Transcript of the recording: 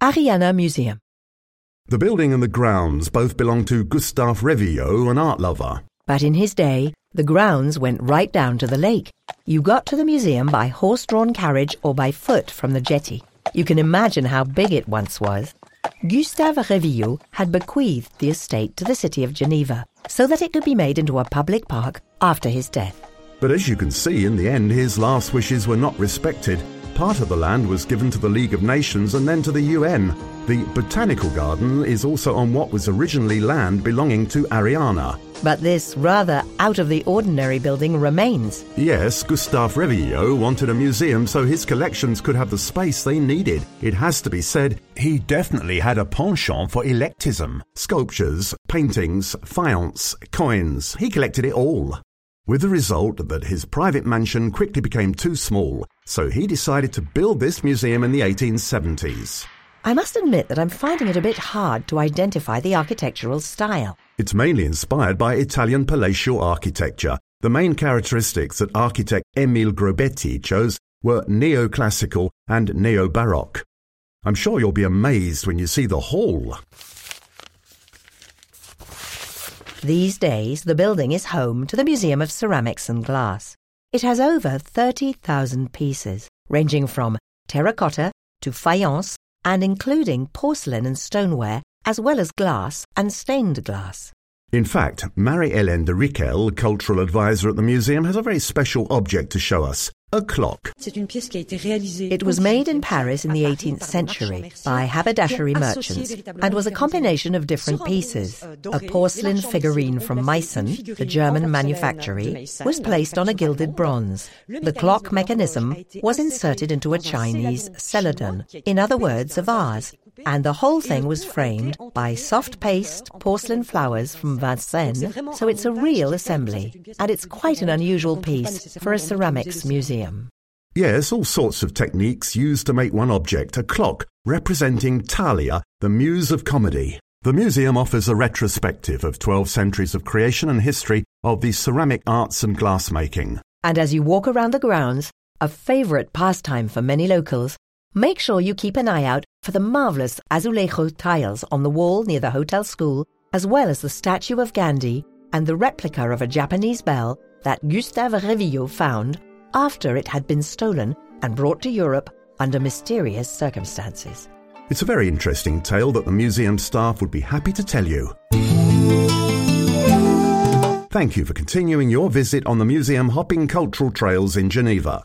Ariana Museum. The building and the grounds both belong to Gustave Revilliod, an art lover. But in his day, the grounds went right down to the lake. You got to the museum by horse drawn carriage or by foot from the jetty. You can imagine how big it once was. Gustave Revilliod had bequeathed the estate to the city of Geneva so that it could be made into a public park after his death. But as you can see, in the end, his last wishes were not respected. Part of the land was given to the League of Nations and then to the UN. The Botanical Garden is also on what was originally land belonging to Ariana. But this rather out of the ordinary building remains. Yes, Gustave Revilliod wanted a museum so his collections could have the space they needed. It has to be said, he definitely had a penchant for eclecticism. Sculptures, paintings, faience, coins, he collected it all. With the result that his private mansion quickly became too small, so he decided to build this museum in the 1870s. I must admit that I'm finding it a bit hard to identify the architectural style. It's mainly inspired by Italian palatial architecture. The main characteristics that architect Emil Grobetti chose were neoclassical and neo-baroque. I'm sure you'll be amazed when you see the hall. These days, the building is home to the Museum of Ceramics and Glass. It has over 30,000 pieces, ranging from terracotta to faience and including porcelain and stoneware, as well as glass and stained glass. In fact, Marie-Hélène de Riquel, cultural advisor at the museum, has a very special object to show us a clock. It was made in Paris in the 18th century by haberdashery merchants and was a combination of different pieces. A porcelain figurine from Meissen, the German manufactory, was placed on a gilded bronze. The clock mechanism was inserted into a Chinese celadon, in other words, a vase, and the whole thing was framed by soft paste porcelain flowers from Vincennes, so it's a real assembly, and it's quite an unusual piece for a ceramics museum. Yes, all sorts of techniques used to make one object, a clock, representing Thalia, the muse of comedy. The museum offers a retrospective of 12 centuries of creation and history of the ceramic arts and glassmaking. And as you walk around the grounds, a favourite pastime for many locals, make sure you keep an eye out for the marvellous azulejo tiles on the wall near the hotel school, as well as the statue of Gandhi and the replica of a Japanese bell that Gustave Revilliod found after it had been stolen and brought to Europe under mysterious circumstances. It's a very interesting tale that the museum staff would be happy to tell you. Thank you for continuing your visit on the museum hopping cultural trails in Geneva.